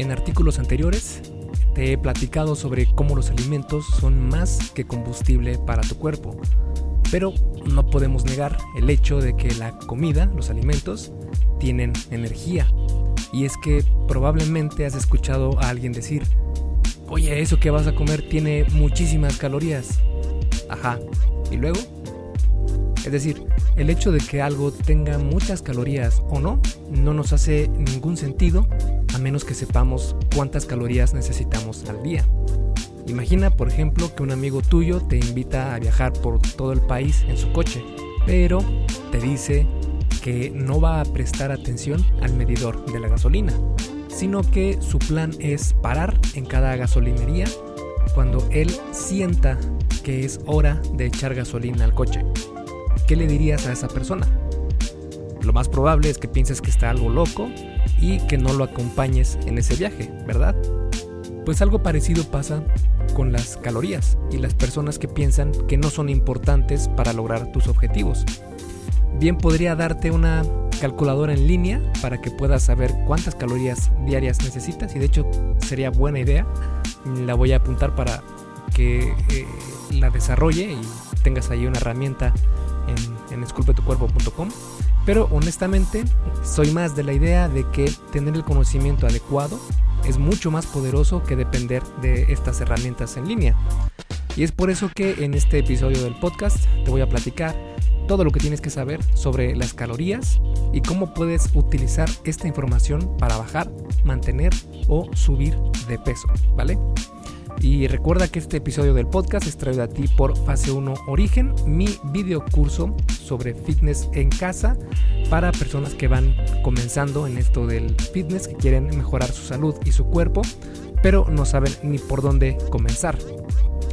En artículos anteriores te he platicado sobre cómo los alimentos son más que combustible para tu cuerpo, pero no podemos negar el hecho de que la comida, los alimentos, tienen energía. Y es que probablemente has escuchado a alguien decir, oye, eso que vas a comer tiene muchísimas calorías. Ajá, ¿y luego? Es decir, el hecho de que algo tenga muchas calorías o no, no nos hace ningún sentido a menos que sepamos cuántas calorías necesitamos al día. Imagina, por ejemplo, que un amigo tuyo te invita a viajar por todo el país en su coche, pero te dice que no va a prestar atención al medidor de la gasolina, sino que su plan es parar en cada gasolinería cuando él sienta que es hora de echar gasolina al coche. ¿Qué le dirías a esa persona? Lo más probable es que pienses que está algo loco y que no lo acompañes en ese viaje, ¿verdad? Pues algo parecido pasa con las calorías y las personas que piensan que no son importantes para lograr tus objetivos. Bien podría darte una calculadora en línea para que puedas saber cuántas calorías diarias necesitas y de hecho sería buena idea. La voy a apuntar para que eh, la desarrolle y tengas ahí una herramienta en, en esculpetucuerpo.com. Pero honestamente soy más de la idea de que tener el conocimiento adecuado es mucho más poderoso que depender de estas herramientas en línea. Y es por eso que en este episodio del podcast te voy a platicar todo lo que tienes que saber sobre las calorías y cómo puedes utilizar esta información para bajar, mantener o subir de peso, ¿vale? Y recuerda que este episodio del podcast es traído a ti por Fase 1 Origen, mi video curso sobre fitness en casa para personas que van comenzando en esto del fitness, que quieren mejorar su salud y su cuerpo, pero no saben ni por dónde comenzar.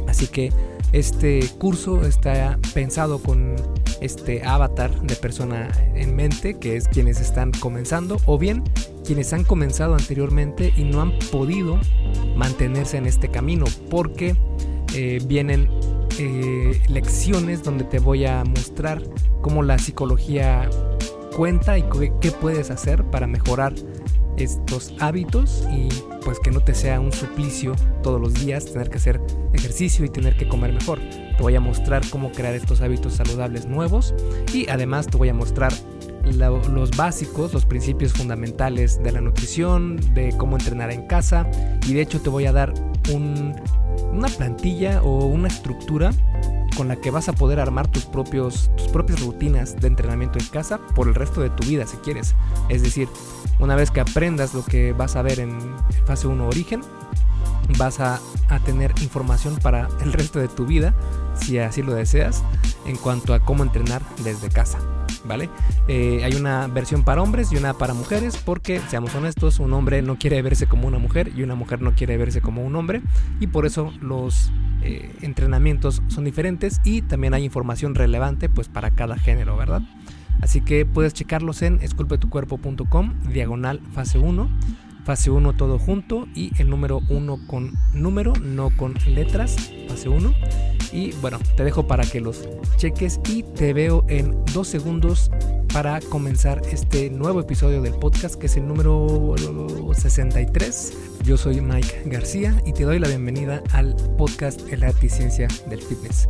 Así que este curso está pensado con este avatar de persona en mente, que es quienes están comenzando, o bien quienes han comenzado anteriormente y no han podido mantenerse en este camino, porque eh, vienen eh, lecciones donde te voy a mostrar cómo la psicología cuenta y qué puedes hacer para mejorar estos hábitos y pues que no te sea un suplicio todos los días tener que hacer ejercicio y tener que comer mejor. Te voy a mostrar cómo crear estos hábitos saludables nuevos y además te voy a mostrar los básicos, los principios fundamentales de la nutrición, de cómo entrenar en casa y de hecho te voy a dar una plantilla o una estructura con la que vas a poder armar tus, propios, tus propias rutinas de entrenamiento en casa por el resto de tu vida si quieres. Es decir, una vez que aprendas lo que vas a ver en fase 1 origen, vas a, a tener información para el resto de tu vida, si así lo deseas, en cuanto a cómo entrenar desde casa. ¿Vale? Eh, hay una versión para hombres y una para mujeres porque, seamos honestos, un hombre no quiere verse como una mujer y una mujer no quiere verse como un hombre y por eso los eh, entrenamientos son diferentes y también hay información relevante pues para cada género, ¿verdad? Así que puedes checarlos en esculpetucuerpo.com, diagonal fase 1 fase 1 todo junto y el número 1 con número, no con letras, fase 1. Y bueno, te dejo para que los cheques y te veo en dos segundos para comenzar este nuevo episodio del podcast que es el número 63. Yo soy Mike García y te doy la bienvenida al podcast El arte ciencia del fitness.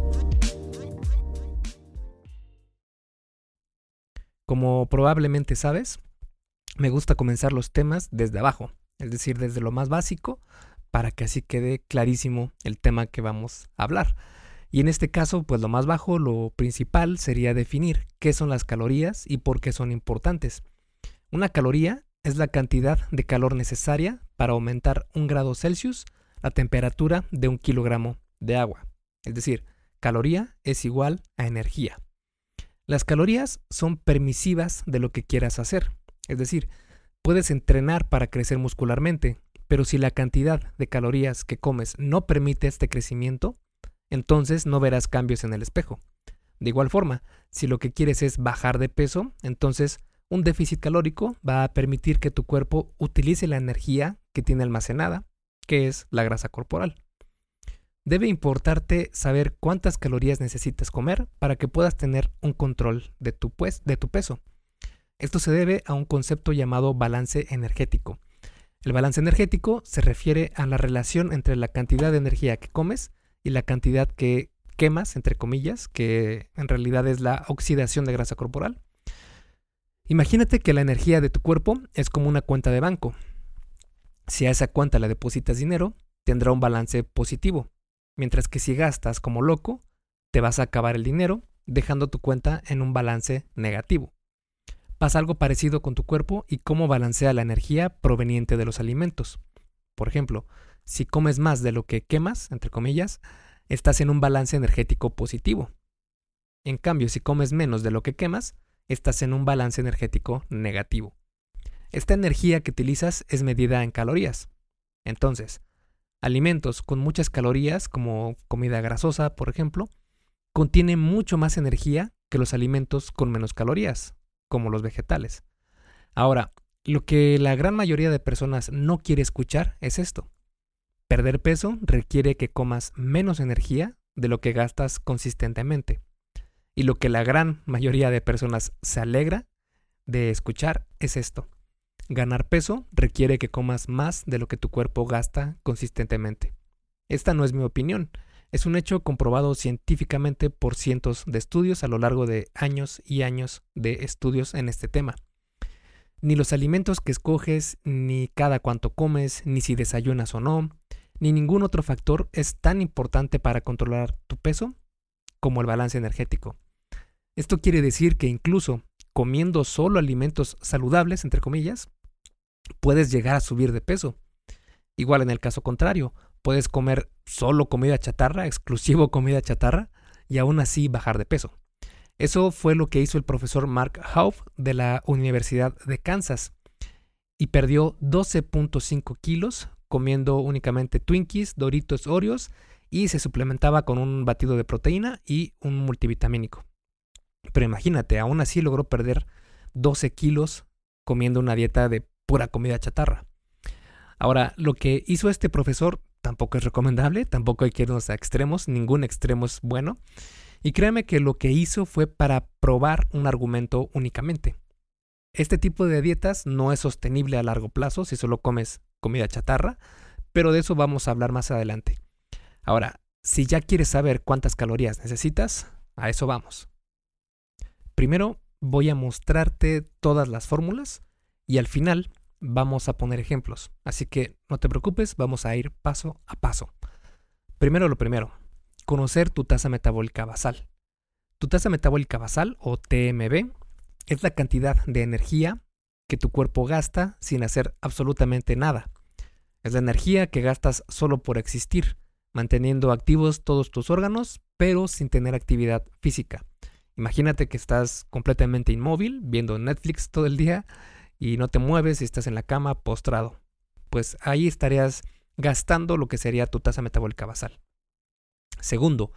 Como probablemente sabes, me gusta comenzar los temas desde abajo, es decir, desde lo más básico, para que así quede clarísimo el tema que vamos a hablar. Y en este caso, pues lo más bajo, lo principal sería definir qué son las calorías y por qué son importantes. Una caloría es la cantidad de calor necesaria para aumentar un grado Celsius la temperatura de un kilogramo de agua. Es decir, caloría es igual a energía. Las calorías son permisivas de lo que quieras hacer. Es decir, puedes entrenar para crecer muscularmente, pero si la cantidad de calorías que comes no permite este crecimiento, entonces no verás cambios en el espejo. De igual forma, si lo que quieres es bajar de peso, entonces un déficit calórico va a permitir que tu cuerpo utilice la energía que tiene almacenada, que es la grasa corporal. Debe importarte saber cuántas calorías necesitas comer para que puedas tener un control de tu, pues, de tu peso. Esto se debe a un concepto llamado balance energético. El balance energético se refiere a la relación entre la cantidad de energía que comes y la cantidad que quemas, entre comillas, que en realidad es la oxidación de grasa corporal. Imagínate que la energía de tu cuerpo es como una cuenta de banco. Si a esa cuenta le depositas dinero, tendrá un balance positivo, mientras que si gastas como loco, te vas a acabar el dinero, dejando tu cuenta en un balance negativo. Pasa algo parecido con tu cuerpo y cómo balancea la energía proveniente de los alimentos. Por ejemplo, si comes más de lo que quemas, entre comillas, estás en un balance energético positivo. En cambio, si comes menos de lo que quemas, estás en un balance energético negativo. Esta energía que utilizas es medida en calorías. Entonces, alimentos con muchas calorías, como comida grasosa, por ejemplo, contienen mucho más energía que los alimentos con menos calorías, como los vegetales. Ahora, lo que la gran mayoría de personas no quiere escuchar es esto. Perder peso requiere que comas menos energía de lo que gastas consistentemente. Y lo que la gran mayoría de personas se alegra de escuchar es esto. Ganar peso requiere que comas más de lo que tu cuerpo gasta consistentemente. Esta no es mi opinión, es un hecho comprobado científicamente por cientos de estudios a lo largo de años y años de estudios en este tema. Ni los alimentos que escoges, ni cada cuánto comes, ni si desayunas o no, ni ningún otro factor es tan importante para controlar tu peso como el balance energético. Esto quiere decir que incluso comiendo solo alimentos saludables, entre comillas, puedes llegar a subir de peso. Igual en el caso contrario, puedes comer solo comida chatarra, exclusivo comida chatarra, y aún así bajar de peso. Eso fue lo que hizo el profesor Mark Hauff de la Universidad de Kansas y perdió 12.5 kilos comiendo únicamente Twinkies, Doritos, Oreos y se suplementaba con un batido de proteína y un multivitamínico. Pero imagínate, aún así logró perder 12 kilos comiendo una dieta de pura comida chatarra. Ahora, lo que hizo este profesor tampoco es recomendable, tampoco hay que irnos a extremos, ningún extremo es bueno. Y créeme que lo que hizo fue para probar un argumento únicamente. Este tipo de dietas no es sostenible a largo plazo si solo comes comida chatarra, pero de eso vamos a hablar más adelante. Ahora, si ya quieres saber cuántas calorías necesitas, a eso vamos. Primero voy a mostrarte todas las fórmulas y al final vamos a poner ejemplos. Así que no te preocupes, vamos a ir paso a paso. Primero lo primero, conocer tu tasa metabólica basal. Tu tasa metabólica basal o TMB es la cantidad de energía que tu cuerpo gasta sin hacer absolutamente nada. Es la energía que gastas solo por existir, manteniendo activos todos tus órganos, pero sin tener actividad física. Imagínate que estás completamente inmóvil, viendo Netflix todo el día y no te mueves y estás en la cama postrado. Pues ahí estarías gastando lo que sería tu tasa metabólica basal. Segundo,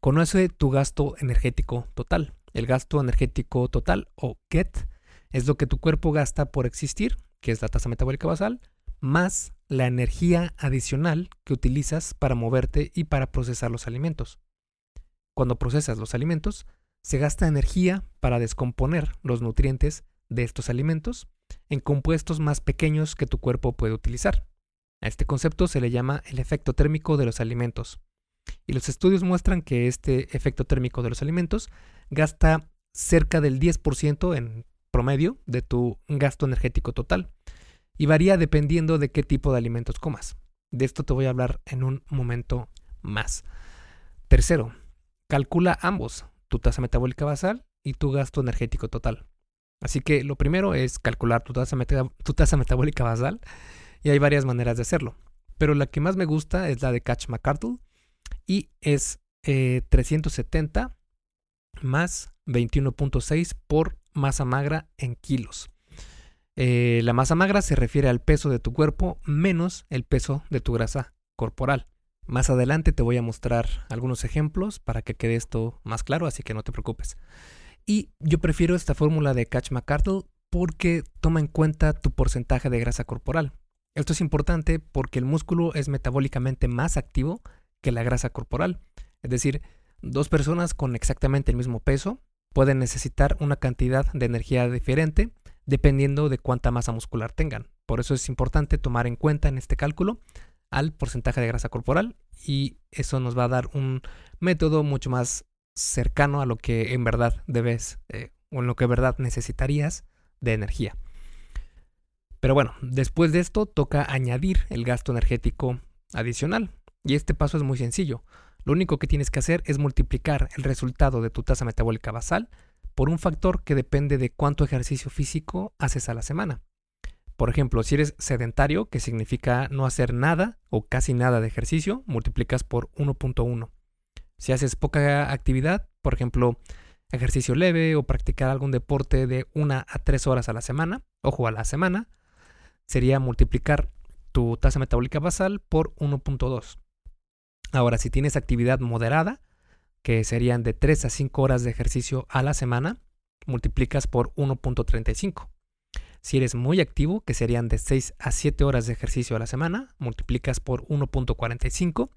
conoce tu gasto energético total. El gasto energético total o GET es lo que tu cuerpo gasta por existir, que es la tasa metabólica basal, más la energía adicional que utilizas para moverte y para procesar los alimentos. Cuando procesas los alimentos, se gasta energía para descomponer los nutrientes de estos alimentos en compuestos más pequeños que tu cuerpo puede utilizar. A este concepto se le llama el efecto térmico de los alimentos. Y los estudios muestran que este efecto térmico de los alimentos gasta cerca del 10% en promedio de tu gasto energético total y varía dependiendo de qué tipo de alimentos comas. De esto te voy a hablar en un momento más. Tercero, calcula ambos, tu tasa metabólica basal y tu gasto energético total. Así que lo primero es calcular tu tasa, tu tasa metabólica basal y hay varias maneras de hacerlo. Pero la que más me gusta es la de Catch McCardle y es 370 eh, más 21.6 por masa magra en kilos. Eh, la masa magra se refiere al peso de tu cuerpo menos el peso de tu grasa corporal. Más adelante te voy a mostrar algunos ejemplos para que quede esto más claro, así que no te preocupes. Y yo prefiero esta fórmula de Catch McCardle porque toma en cuenta tu porcentaje de grasa corporal. Esto es importante porque el músculo es metabólicamente más activo que la grasa corporal. Es decir, dos personas con exactamente el mismo peso pueden necesitar una cantidad de energía diferente dependiendo de cuánta masa muscular tengan. Por eso es importante tomar en cuenta en este cálculo al porcentaje de grasa corporal y eso nos va a dar un método mucho más cercano a lo que en verdad debes eh, o en lo que en verdad necesitarías de energía. Pero bueno, después de esto toca añadir el gasto energético adicional. Y este paso es muy sencillo. Lo único que tienes que hacer es multiplicar el resultado de tu tasa metabólica basal por un factor que depende de cuánto ejercicio físico haces a la semana. Por ejemplo, si eres sedentario, que significa no hacer nada o casi nada de ejercicio, multiplicas por 1.1. Si haces poca actividad, por ejemplo, ejercicio leve o practicar algún deporte de una a tres horas a la semana, ojo a la semana, sería multiplicar tu tasa metabólica basal por 1.2. Ahora, si tienes actividad moderada, que serían de 3 a 5 horas de ejercicio a la semana, multiplicas por 1.35. Si eres muy activo, que serían de 6 a 7 horas de ejercicio a la semana, multiplicas por 1.45.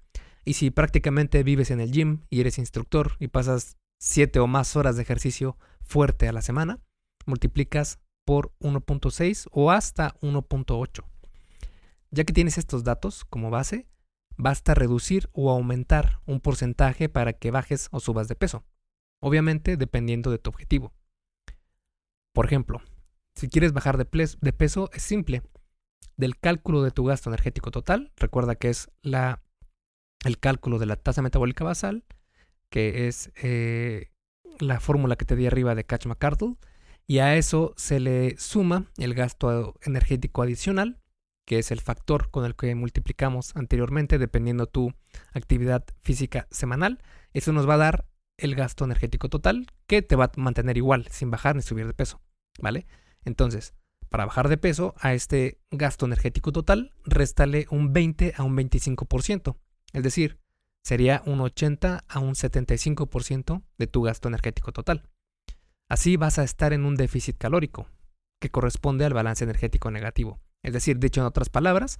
Y si prácticamente vives en el gym y eres instructor y pasas 7 o más horas de ejercicio fuerte a la semana, multiplicas por 1.6 o hasta 1.8. Ya que tienes estos datos como base, basta reducir o aumentar un porcentaje para que bajes o subas de peso, obviamente dependiendo de tu objetivo. Por ejemplo, si quieres bajar de, peso es simple. Del cálculo de tu gasto energético total, recuerda que es la, el cálculo de la tasa metabólica basal, que es eh, la fórmula que te di arriba de Catch McCardle, y a eso se le suma el gasto energético adicional, que es el factor con el que multiplicamos anteriormente dependiendo tu actividad física semanal. Eso nos va a dar el gasto energético total que te va a mantener igual sin bajar ni subir de peso, ¿vale? Entonces, para bajar de peso a este gasto energético total, réstale un 20 a un 25%, es decir, sería un 80 a un 75% de tu gasto energético total. Así vas a estar en un déficit calórico, que corresponde al balance energético negativo. Es decir, dicho en otras palabras,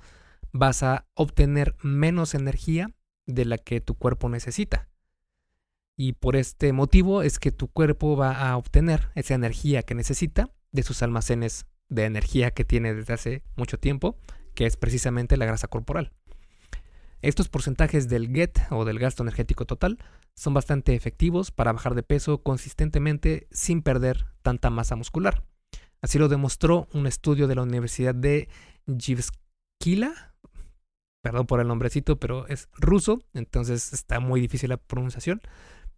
vas a obtener menos energía de la que tu cuerpo necesita. Y por este motivo es que tu cuerpo va a obtener esa energía que necesita de sus almacenes de energía que tiene desde hace mucho tiempo, que es precisamente la grasa corporal. Estos porcentajes del GET o del gasto energético total son bastante efectivos para bajar de peso consistentemente sin perder tanta masa muscular. Así lo demostró un estudio de la Universidad de Jivskila. Perdón por el nombrecito, pero es ruso, entonces está muy difícil la pronunciación.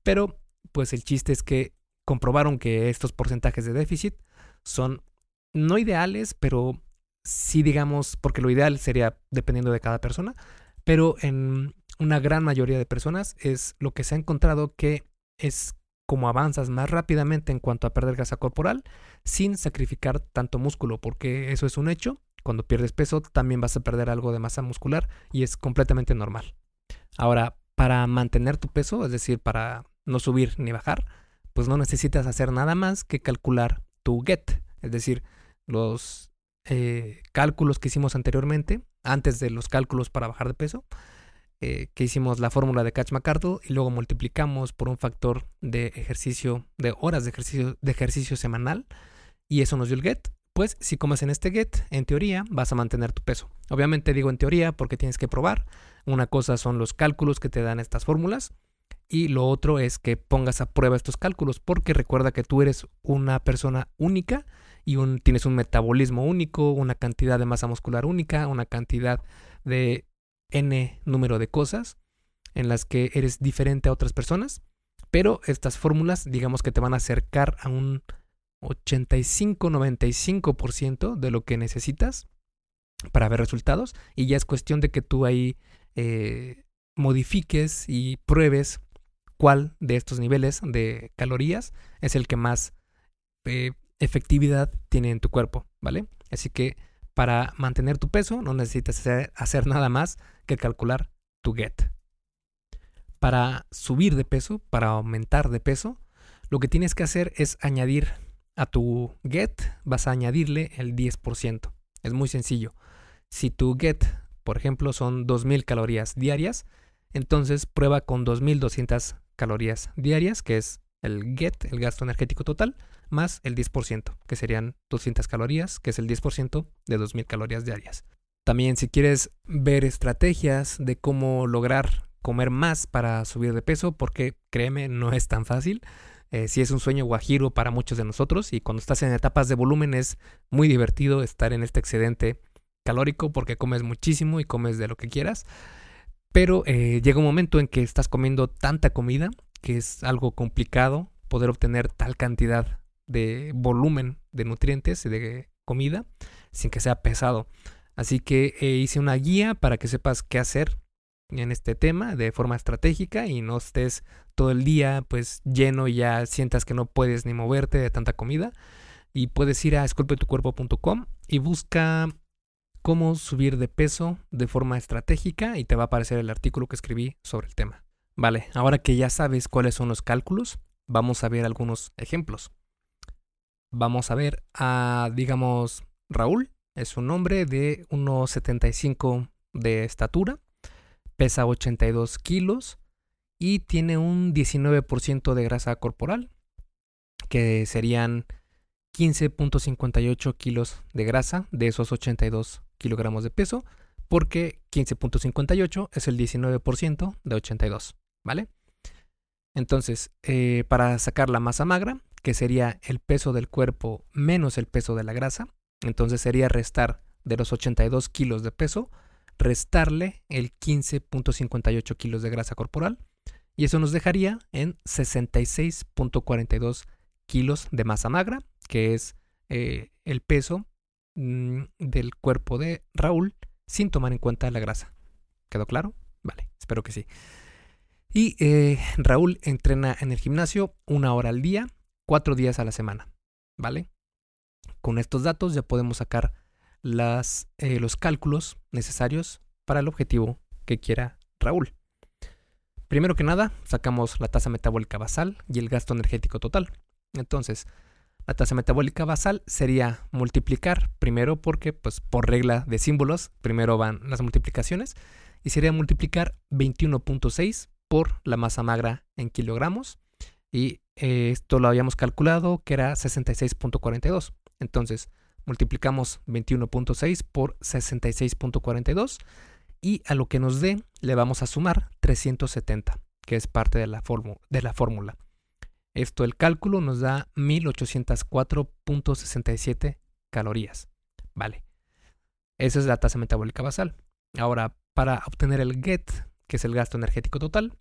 Pero pues el chiste es que comprobaron que estos porcentajes de déficit son no ideales, pero sí digamos, porque lo ideal sería dependiendo de cada persona, pero en una gran mayoría de personas es lo que se ha encontrado que es como avanzas más rápidamente en cuanto a perder grasa corporal sin sacrificar tanto músculo, porque eso es un hecho. Cuando pierdes peso también vas a perder algo de masa muscular y es completamente normal. Ahora, para mantener tu peso, es decir, para no subir ni bajar, pues no necesitas hacer nada más que calcular tu GET, es decir, los eh, cálculos que hicimos anteriormente, antes de los cálculos para bajar de peso, eh, que hicimos la fórmula de Catch McCardle y luego multiplicamos por un factor de ejercicio, de horas de ejercicio, de ejercicio semanal, y eso nos dio el GET. Pues si comes en este GET, en teoría vas a mantener tu peso. Obviamente digo en teoría porque tienes que probar. Una cosa son los cálculos que te dan estas fórmulas y lo otro es que pongas a prueba estos cálculos porque recuerda que tú eres una persona única y un, tienes un metabolismo único, una cantidad de masa muscular única, una cantidad de n número de cosas en las que eres diferente a otras personas, pero estas fórmulas digamos que te van a acercar a un 85-95% de lo que necesitas para ver resultados y ya es cuestión de que tú ahí eh, modifiques y pruebes cuál de estos niveles de calorías es el que más eh, efectividad tiene en tu cuerpo, ¿vale? Así que para mantener tu peso no necesitas hacer, nada más que calcular tu GET. Para subir de peso, para aumentar de peso, lo que tienes que hacer es añadir a tu GET, vas a añadirle el 10%. Es muy sencillo. Si tu GET, por ejemplo, son 2.000 calorías diarias, entonces prueba con 2.200 calorías diarias, que es el GET, el gasto energético total, más el 10%, que serían 200 calorías, que es el 10% de 2000 calorías diarias. También si quieres ver estrategias de cómo lograr comer más para subir de peso, porque créeme, no es tan fácil. Si sí es un sueño guajiro para muchos de nosotros y cuando estás en etapas de volumen es muy divertido estar en este excedente calórico porque comes muchísimo y comes de lo que quieras. Pero eh, llega un momento en que estás comiendo tanta comida que es algo complicado poder obtener tal cantidad de volumen de nutrientes y de comida sin que sea pesado. Así que eh, hice una guía para que sepas qué hacer en este tema de forma estratégica y no estés todo el día pues lleno y ya sientas que no puedes ni moverte de tanta comida. Y puedes ir a esculpetucuerpo.com y busca cómo subir de peso de forma estratégica y te va a aparecer el artículo que escribí sobre el tema. Vale, ahora que ya sabes cuáles son los cálculos, vamos a ver algunos ejemplos. Vamos a ver a, digamos, Raúl, es un hombre de 1,75 de estatura, pesa 82 kilos y tiene un 19% de grasa corporal, que serían 15.58 kilos de grasa de esos 82 kilogramos de peso, porque 15.58 es el 19% de 82, ¿vale? Entonces, eh, para sacar la masa magra, que sería el peso del cuerpo menos el peso de la grasa, entonces sería restar de los 82 kilos de peso, restarle el 15.58 kilos de grasa corporal, y eso nos dejaría en 66.42 kilos de masa magra, que es eh, el peso Mm, del cuerpo de Raúl sin tomar en cuenta la grasa. ¿Quedó claro? Vale, espero que sí. Y eh, Raúl entrena en el gimnasio una hora al día, cuatro días a la semana. ¿Vale? Con estos datos ya podemos sacar eh, los cálculos necesarios para el objetivo que quiera Raúl. Primero que nada, sacamos la tasa metabólica basal y el gasto energético total. Entonces, la tasa metabólica basal sería multiplicar primero porque, pues por regla de símbolos, primero van las multiplicaciones y sería multiplicar 21.6 por la masa magra en kilogramos y eh, esto lo habíamos calculado que era 66.42. Entonces, multiplicamos 21.6 por 66.42 y a lo que nos dé le vamos a sumar 370, que es parte de la fórmula. Esto, el cálculo nos da 1804.67 calorías. Vale. Esa es la tasa metabólica basal. Ahora, para obtener el GET, que es el gasto energético total,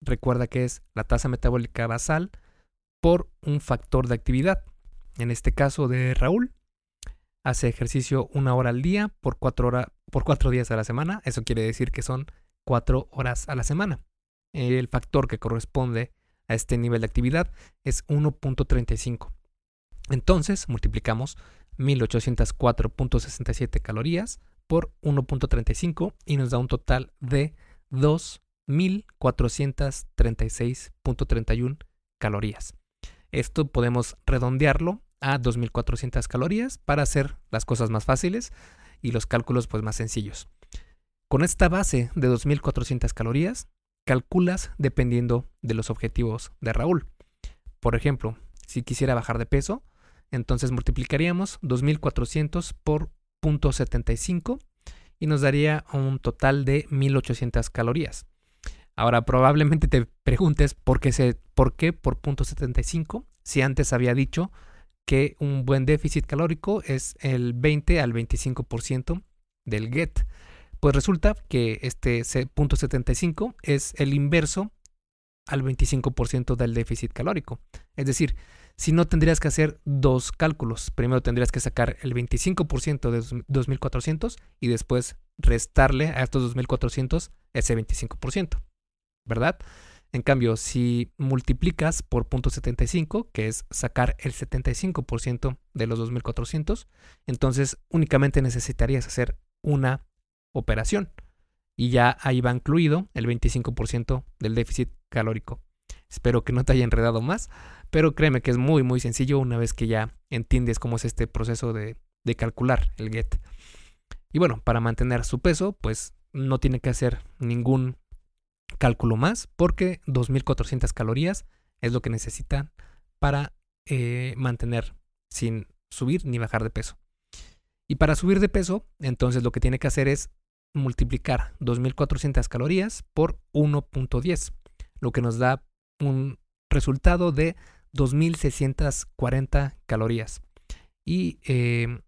recuerda que es la tasa metabólica basal por un factor de actividad. En este caso de Raúl, hace ejercicio una hora al día por cuatro, por cuatro días a la semana. Eso quiere decir que son cuatro horas a la semana. El factor que corresponde a este nivel de actividad es 1.35. Entonces multiplicamos 1804.67 calorías por 1.35 y nos da un total de 2436.31 calorías. Esto podemos redondearlo a 2400 calorías para hacer las cosas más fáciles y los cálculos pues más sencillos. Con esta base de 2400 calorías calculas dependiendo de los objetivos de Raúl. Por ejemplo, si quisiera bajar de peso, entonces multiplicaríamos 2400 por 0.75 y nos daría un total de 1800 calorías. Ahora probablemente te preguntes por qué, se, por qué por 0.75 si antes había dicho que un buen déficit calórico es el 20 al 25% del GET. Pues resulta que este punto 75 es el inverso al 25% del déficit calórico. Es decir, si no tendrías que hacer dos cálculos. Primero tendrías que sacar el 25% de 2400 y después restarle a estos 2400 ese 25%. ¿Verdad? En cambio, si multiplicas por 0.75, que es sacar el 75% de los 2400, entonces únicamente necesitarías hacer una operación. Y ya ahí va incluido el 25% del déficit calórico. Espero que no te haya enredado más, pero créeme que es muy muy sencillo una vez que ya entiendes cómo es este proceso de, de calcular el GET. Y bueno, para mantener su peso, pues no tiene que hacer ningún cálculo más porque 2400 calorías es lo que necesitan para eh, mantener sin subir ni bajar de peso. Y para subir de peso, entonces lo que tiene que hacer es multiplicar 2.400 calorías por 1.10, lo que nos da un resultado de 2.640 calorías. Y eh,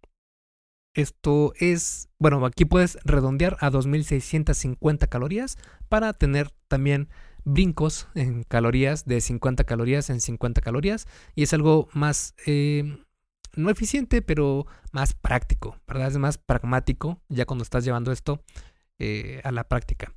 esto es, bueno, aquí puedes redondear a 2.650 calorías para tener también brincos en calorías de 50 calorías en 50 calorías y es algo más eh, no eficiente pero más práctico verdad es más pragmático ya cuando estás llevando esto eh, a la práctica.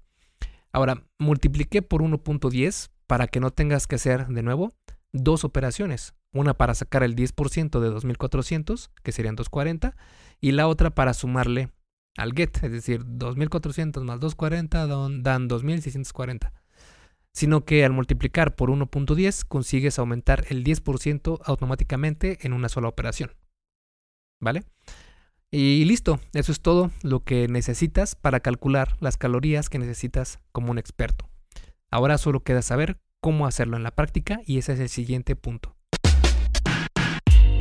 Ahora multipliqué por 1.10 para que no tengas que hacer de nuevo dos operaciones una para sacar el 10% de 2400 que serían 240 y la otra para sumarle al get es decir 2400 más 240 dan 2640 sino que al multiplicar por 1.10 consigues aumentar el 10% automáticamente en una sola operación. ¿Vale? Y listo, eso es todo lo que necesitas para calcular las calorías que necesitas como un experto. Ahora solo queda saber cómo hacerlo en la práctica y ese es el siguiente punto.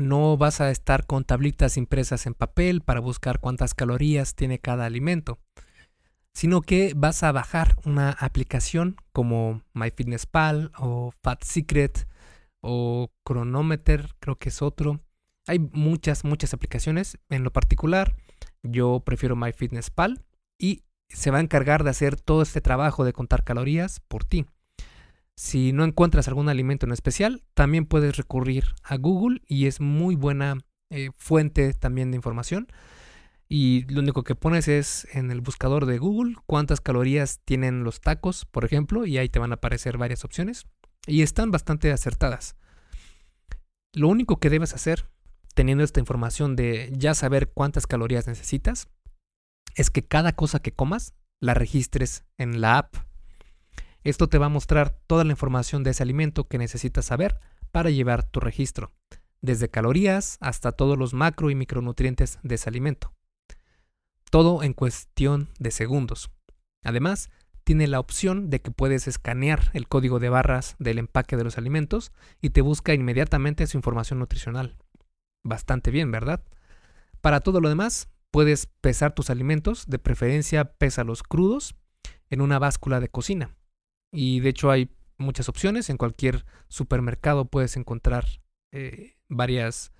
no vas a estar con tablitas impresas en papel para buscar cuántas calorías tiene cada alimento sino que vas a bajar una aplicación como MyFitnessPal o Fat Secret o Chronometer, creo que es otro. Hay muchas, muchas aplicaciones. En lo particular, yo prefiero MyFitnessPal y se va a encargar de hacer todo este trabajo de contar calorías por ti. Si no encuentras algún alimento en especial, también puedes recurrir a Google y es muy buena eh, fuente también de información y lo único que pones es en el buscador de Google cuántas calorías tienen los tacos, por ejemplo, y ahí te van a aparecer varias opciones y están bastante acertadas. Lo único que debes hacer, teniendo esta información de ya saber cuántas calorías necesitas, es que cada cosa que comas la registres en la app. Esto te va a mostrar toda la información de ese alimento que necesitas saber para llevar tu registro, desde calorías hasta todos los macro y micronutrientes de ese alimento todo en cuestión de segundos. Además, tiene la opción de que puedes escanear el código de barras del empaque de los alimentos y te busca inmediatamente su información nutricional. Bastante bien, ¿verdad? Para todo lo demás, puedes pesar tus alimentos, de preferencia pésalos crudos, en una báscula de cocina. Y de hecho hay muchas opciones, en cualquier supermercado puedes encontrar eh, varias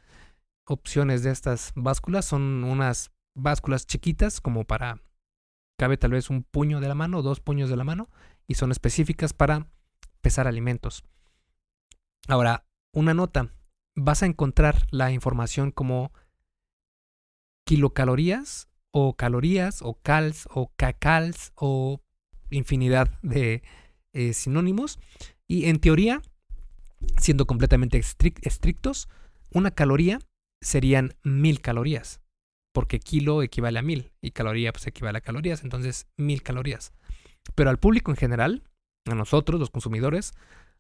opciones de estas básculas, son unas básculas chiquitas como para cabe tal vez un puño de la mano dos puños de la mano y son específicas para pesar alimentos. Ahora, una nota, vas a encontrar la información como kilocalorías o calorías o cals o cacals o infinidad de eh, sinónimos y en teoría, siendo completamente estrictos, una caloría serían mil calorías porque kilo equivale a mil y caloría pues equivale a calorías, entonces mil calorías. Pero al público en general, a nosotros, los consumidores,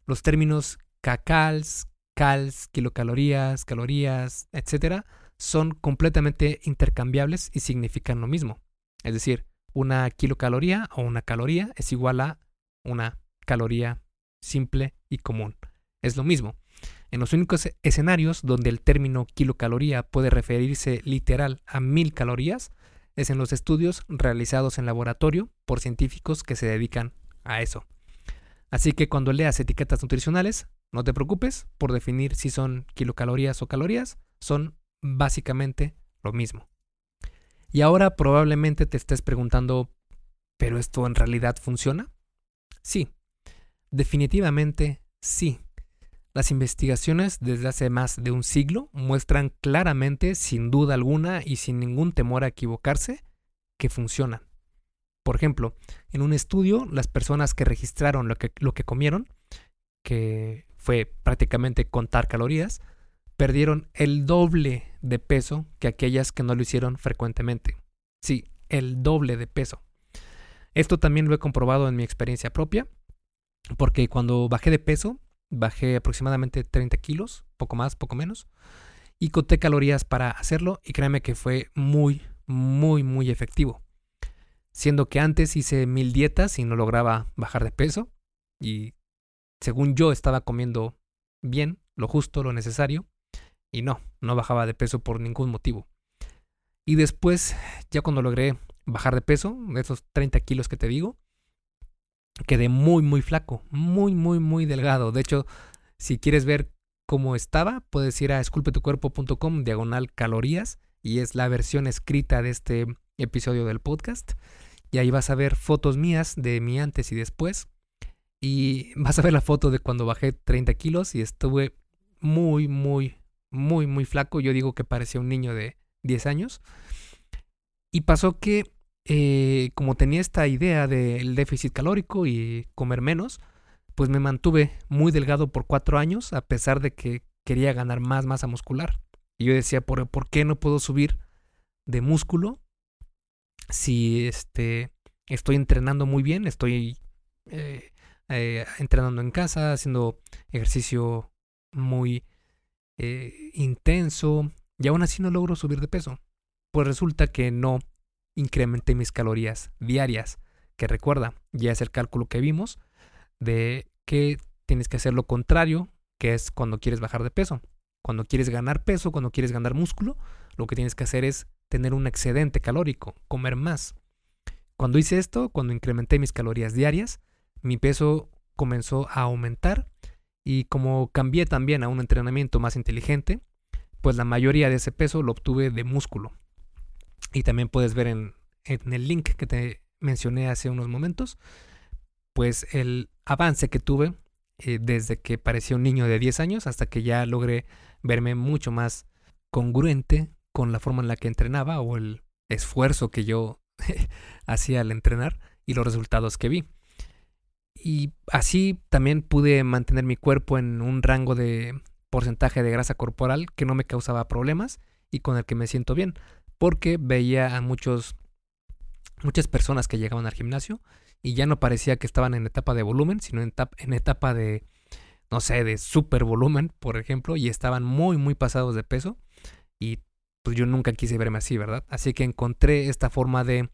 los términos cacals, cals, kilocalorías, calorías, etcétera, son completamente intercambiables y significan lo mismo. Es decir, una kilocaloría o una caloría es igual a una caloría simple y común. Es lo mismo. En los únicos escenarios donde el término kilocaloría puede referirse literal a mil calorías es en los estudios realizados en laboratorio por científicos que se dedican a eso. Así que cuando leas etiquetas nutricionales, no te preocupes por definir si son kilocalorías o calorías, son básicamente lo mismo. Y ahora probablemente te estés preguntando, ¿Pero esto en realidad funciona? Sí, definitivamente sí. Las investigaciones desde hace más de un siglo muestran claramente, sin duda alguna y sin ningún temor a equivocarse, que funcionan. Por ejemplo, en un estudio, las personas que registraron lo que, comieron, que fue prácticamente contar calorías, perdieron el doble de peso que aquellas que no lo hicieron frecuentemente. Sí, el doble de peso. Esto también lo he comprobado en mi experiencia propia, porque cuando bajé de peso, bajé aproximadamente 30 kilos, poco más, poco menos, y conté calorías para hacerlo y créeme que fue muy, muy, muy efectivo. Siendo que antes hice mil dietas y no lograba bajar de peso y según yo estaba comiendo bien, lo justo, lo necesario, y no, no bajaba de peso por ningún motivo. Y después, ya cuando logré bajar de peso, de esos 30 kilos que te digo, quedé muy, muy flaco, muy, muy, muy delgado. De hecho, si quieres ver cómo estaba, puedes ir a esculpetucuerpo.com diagonal calorías y es la versión escrita de este episodio del podcast. Y ahí vas a ver fotos mías de mi antes y después. Y vas a ver la foto de cuando bajé 30 kilos y estuve muy, muy, muy, muy flaco. Yo digo que parecía un niño de 10 años. Y pasó que eh, como tenía esta idea del déficit calórico y comer menos, pues me mantuve muy delgado por cuatro años a pesar de que quería ganar más masa muscular. Y yo decía, ¿por, ¿por qué no puedo subir de músculo si este, estoy entrenando muy bien? Estoy eh, eh, entrenando en casa, haciendo ejercicio muy intenso y aún así no logro subir de peso. Pues resulta que no incrementé mis calorías diarias, que recuerda, ya es el cálculo que vimos de que tienes que hacer lo contrario, que es cuando quieres bajar de peso. Cuando quieres ganar peso, cuando quieres ganar músculo, lo que tienes que hacer es tener un excedente calórico, comer más. Cuando hice esto, cuando incrementé mis calorías diarias, mi peso comenzó a aumentar y como cambié también a un entrenamiento más inteligente, pues la mayoría de ese peso lo obtuve de músculo. Y también puedes ver en, el link que te mencioné hace unos momentos, pues el avance que tuve eh, desde que parecía un niño de 10 años hasta que ya logré verme mucho más congruente con la forma en la que entrenaba o el esfuerzo que yo hacía al entrenar y los resultados que vi. Y así también pude mantener mi cuerpo en un rango de porcentaje de grasa corporal que no me causaba problemas y con el que me siento bien porque veía a muchos, muchas personas que llegaban al gimnasio y ya no parecía que estaban en etapa de volumen, sino en, etapa, en etapa de, no sé, de super volumen, por ejemplo, y estaban muy, muy pasados de peso. Y pues yo nunca quise verme así, ¿verdad? Así que encontré esta forma de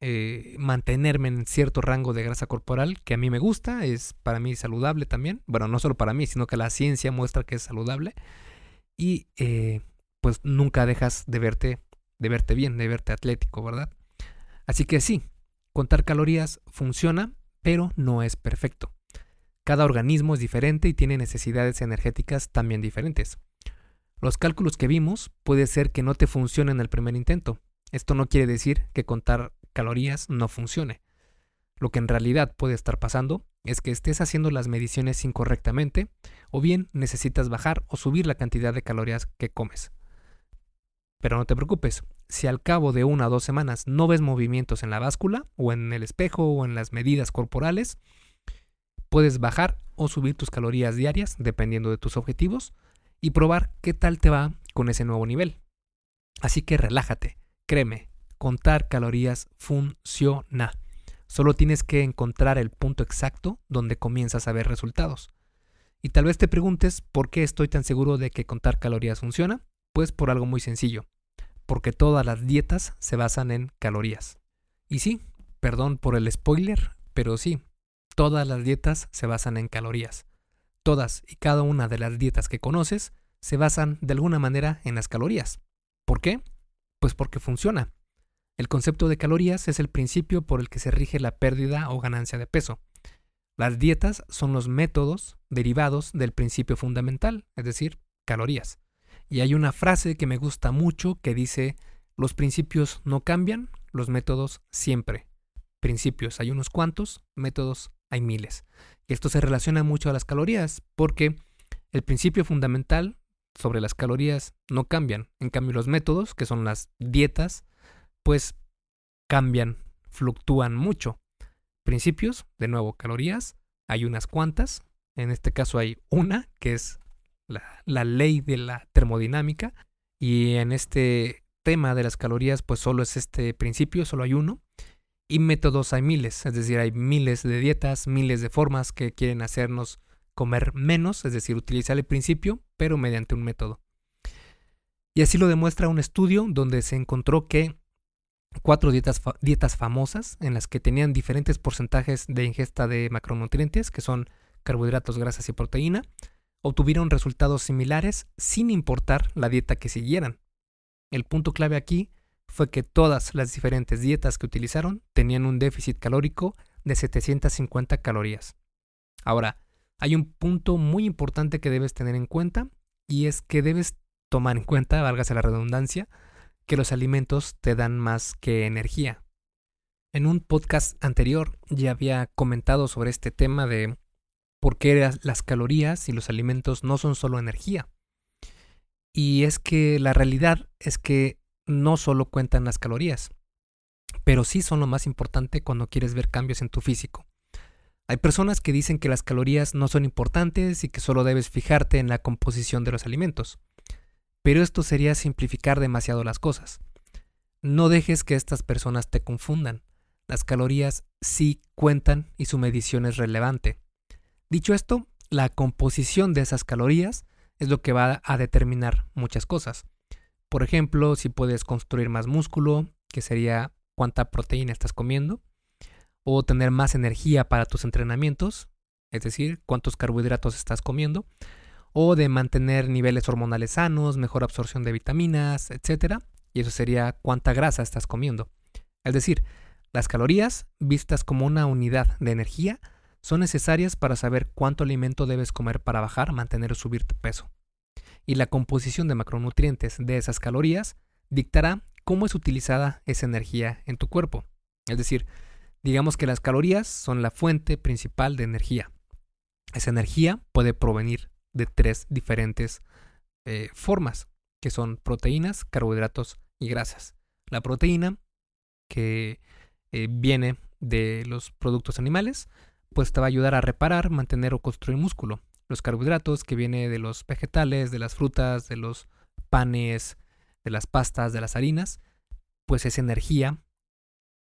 eh, mantenerme en cierto rango de grasa corporal que a mí me gusta, es para mí saludable también. Bueno, no solo para mí, sino que la ciencia muestra que es saludable. Y eh, pues nunca dejas de verte de verte bien, de verte atlético, ¿verdad? Así que sí, contar calorías funciona, pero no es perfecto. Cada organismo es diferente y tiene necesidades energéticas también diferentes. Los cálculos que vimos puede ser que no te funcionen el primer intento. Esto no quiere decir que contar calorías no funcione. Lo que en realidad puede estar pasando es que estés haciendo las mediciones incorrectamente o bien necesitas bajar o subir la cantidad de calorías que comes. Pero no te preocupes, si al cabo de una o dos semanas no ves movimientos en la báscula o en el espejo o en las medidas corporales, puedes bajar o subir tus calorías diarias dependiendo de tus objetivos y probar qué tal te va con ese nuevo nivel. Así que relájate, créeme, contar calorías funciona. Solo tienes que encontrar el punto exacto donde comienzas a ver resultados. Y tal vez te preguntes por qué estoy tan seguro de que contar calorías funciona. Pues por algo muy sencillo porque todas las dietas se basan en calorías. Y sí, perdón por el spoiler, pero sí, todas las dietas se basan en calorías. Todas y cada una de las dietas que conoces se basan de alguna manera en las calorías. ¿Por qué? Pues porque funciona. El concepto de calorías es el principio por el que se rige la pérdida o ganancia de peso. Las dietas son los métodos derivados del principio fundamental, es decir, calorías. Y hay una frase que me gusta mucho que dice, los principios no cambian, los métodos siempre. principios hay unos cuantos, métodos hay miles. Esto se relaciona mucho a las calorías, porque el principio fundamental sobre las calorías no cambian. En cambio, los métodos, que son las dietas, pues cambian, fluctúan mucho. Principios, de nuevo, calorías, hay unas cuantas. En este caso hay una, que es la, ley de la termodinámica. Y en este tema de las calorías, pues solo es este principio, solo hay uno. Y métodos hay miles, es decir, hay miles de dietas, miles de formas que quieren hacernos comer menos, es decir, utilizar el principio, pero mediante un método. Y así lo demuestra un estudio donde se encontró que cuatro dietas, dietas famosas en las que tenían diferentes porcentajes de ingesta de macronutrientes, que son carbohidratos, grasas y proteína, obtuvieron resultados similares sin importar la dieta que siguieran. El punto clave aquí fue que todas las diferentes dietas que utilizaron tenían un déficit calórico de 750 calorías. Ahora, hay un punto muy importante que debes tener en cuenta y es que debes tomar en cuenta, válgase la redundancia, que los alimentos te dan más que energía. En un podcast anterior ya había comentado sobre este tema de por qué las calorías y los alimentos no son solo energía. Y es que la realidad es que no solo cuentan las calorías, pero sí son lo más importante cuando quieres ver cambios en tu físico. Hay personas que dicen que las calorías no son importantes y que solo debes fijarte en la composición de los alimentos. Pero esto sería simplificar demasiado las cosas. No dejes que estas personas te confundan. Las calorías sí cuentan y su medición es relevante. Dicho esto, la composición de esas calorías es lo que va a determinar muchas cosas. Por ejemplo, si puedes construir más músculo, que sería cuánta proteína estás comiendo, o tener más energía para tus entrenamientos, es decir, cuántos carbohidratos estás comiendo, o de mantener niveles hormonales sanos, mejor absorción de vitaminas, etc. Y eso sería cuánta grasa estás comiendo. Es decir, las calorías, vistas como una unidad de energía, son necesarias para saber cuánto alimento debes comer para bajar, mantener o subir tu peso. Y la composición de macronutrientes de esas calorías dictará cómo es utilizada esa energía en tu cuerpo. Es decir, Digamos que las calorías son la fuente principal de energía. Esa energía puede provenir de tres diferentes eh, formas, que son proteínas, carbohidratos y grasas. La proteína, que eh, viene de los productos animales, pues te va a ayudar a reparar, mantener o construir músculo. Los carbohidratos, que viene de los vegetales, de las frutas, de los panes, de las pastas, de las harinas, pues es energía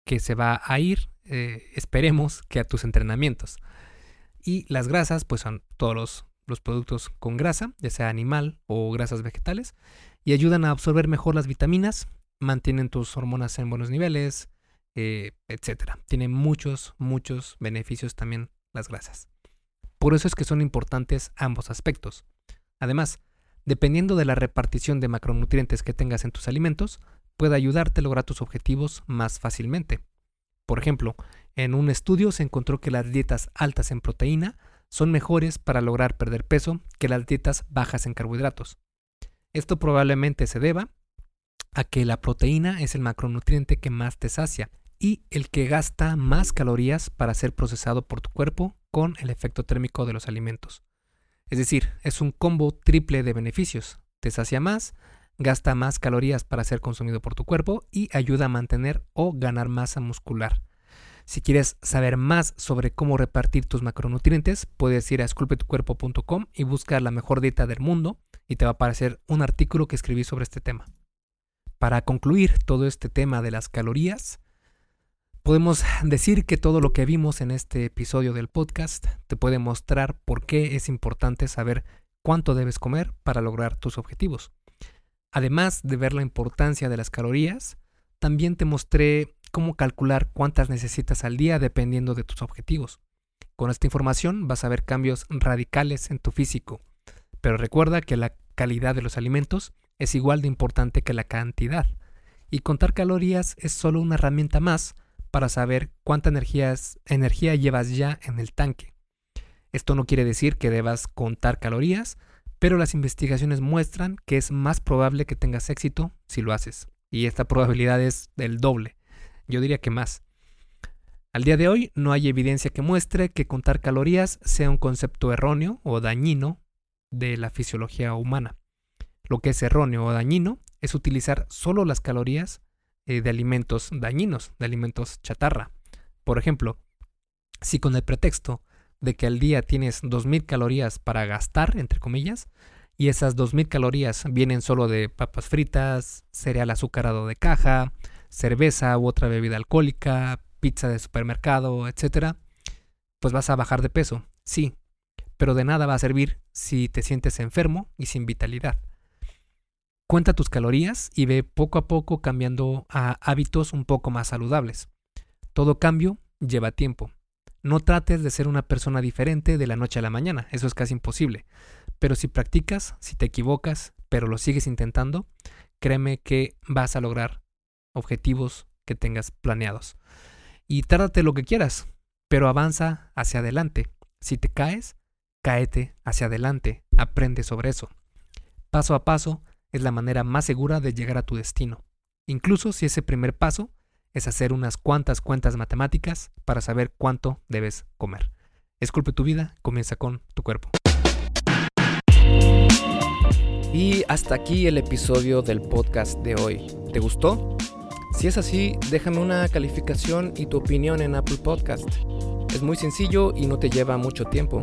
que se va a ir eh, esperemos que a tus entrenamientos. Y las grasas, pues son todos los, productos con grasa, ya sea animal o grasas vegetales, y ayudan a absorber mejor las vitaminas, mantienen tus hormonas en buenos niveles, eh, etc. Tienen muchos, muchos beneficios también las grasas. Por eso es que son importantes ambos aspectos. Además, dependiendo de la repartición de macronutrientes que tengas en tus alimentos, puede ayudarte a lograr tus objetivos más fácilmente. Por ejemplo, en un estudio se encontró que las dietas altas en proteína son mejores para lograr perder peso que las dietas bajas en carbohidratos. Esto probablemente se deba a que la proteína es el macronutriente que más te sacia y el que gasta más calorías para ser procesado por tu cuerpo con el efecto térmico de los alimentos. Es decir, es un combo triple de beneficios. Te sacia más, gasta más calorías para ser consumido por tu cuerpo y ayuda a mantener o ganar masa muscular. Si quieres saber más sobre cómo repartir tus macronutrientes, puedes ir a esculpetucuerpo.com y buscar la mejor dieta del mundo y te va a aparecer un artículo que escribí sobre este tema. Para concluir todo este tema de las calorías, podemos decir que todo lo que vimos en este episodio del podcast te puede mostrar por qué es importante saber cuánto debes comer para lograr tus objetivos. Además de ver la importancia de las calorías, también te mostré cómo calcular cuántas necesitas al día dependiendo de tus objetivos. Con esta información vas a ver cambios radicales en tu físico, pero recuerda que la calidad de los alimentos es igual de importante que la cantidad, y contar calorías es solo una herramienta más para saber cuánta energía, llevas ya en el tanque. Esto no quiere decir que debas contar calorías, pero las investigaciones muestran que es más probable que tengas éxito si lo haces. Y esta probabilidad es del doble. Yo diría que más. Al día de hoy no hay evidencia que muestre que contar calorías sea un concepto erróneo o dañino de la fisiología humana. Lo que es erróneo o dañino es utilizar solo las calorías eh, de alimentos dañinos, de alimentos chatarra. Por ejemplo, si con el pretexto de que al día tienes 2.000 calorías para gastar, entre comillas, y esas 2.000 calorías vienen solo de papas fritas, cereal azucarado de caja, cerveza u otra bebida alcohólica, pizza de supermercado, etc., pues vas a bajar de peso, sí, pero de nada va a servir si te sientes enfermo y sin vitalidad. Cuenta tus calorías y ve poco a poco cambiando a hábitos un poco más saludables. Todo cambio lleva tiempo. No trates de ser una persona diferente de la noche a la mañana, eso es casi imposible. Pero si practicas, si te equivocas, pero lo sigues intentando, créeme que vas a lograr objetivos que tengas planeados. Y tárdate lo que quieras, pero avanza hacia adelante. Si te caes, cáete hacia adelante, aprende sobre eso. Paso a paso es la manera más segura de llegar a tu destino. Incluso si ese primer paso es hacer unas cuantas cuentas matemáticas para saber cuánto debes comer. Esculpe tu vida, comienza con tu cuerpo. Y hasta aquí el episodio del podcast de hoy. ¿Te gustó? Si es así, déjame una calificación y tu opinión en Apple Podcast. Es muy sencillo y no te lleva mucho tiempo.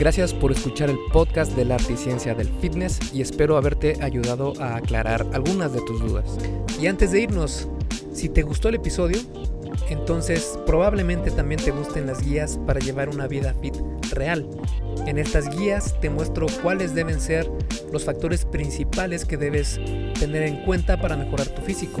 Gracias por escuchar el podcast del arte y ciencia del fitness y espero haberte ayudado a aclarar algunas de tus dudas. Y antes de irnos, si te gustó el episodio, entonces probablemente también te gusten las guías para llevar una vida fit real. En estas guías te muestro cuáles deben ser los factores principales que debes tener en cuenta para mejorar tu físico.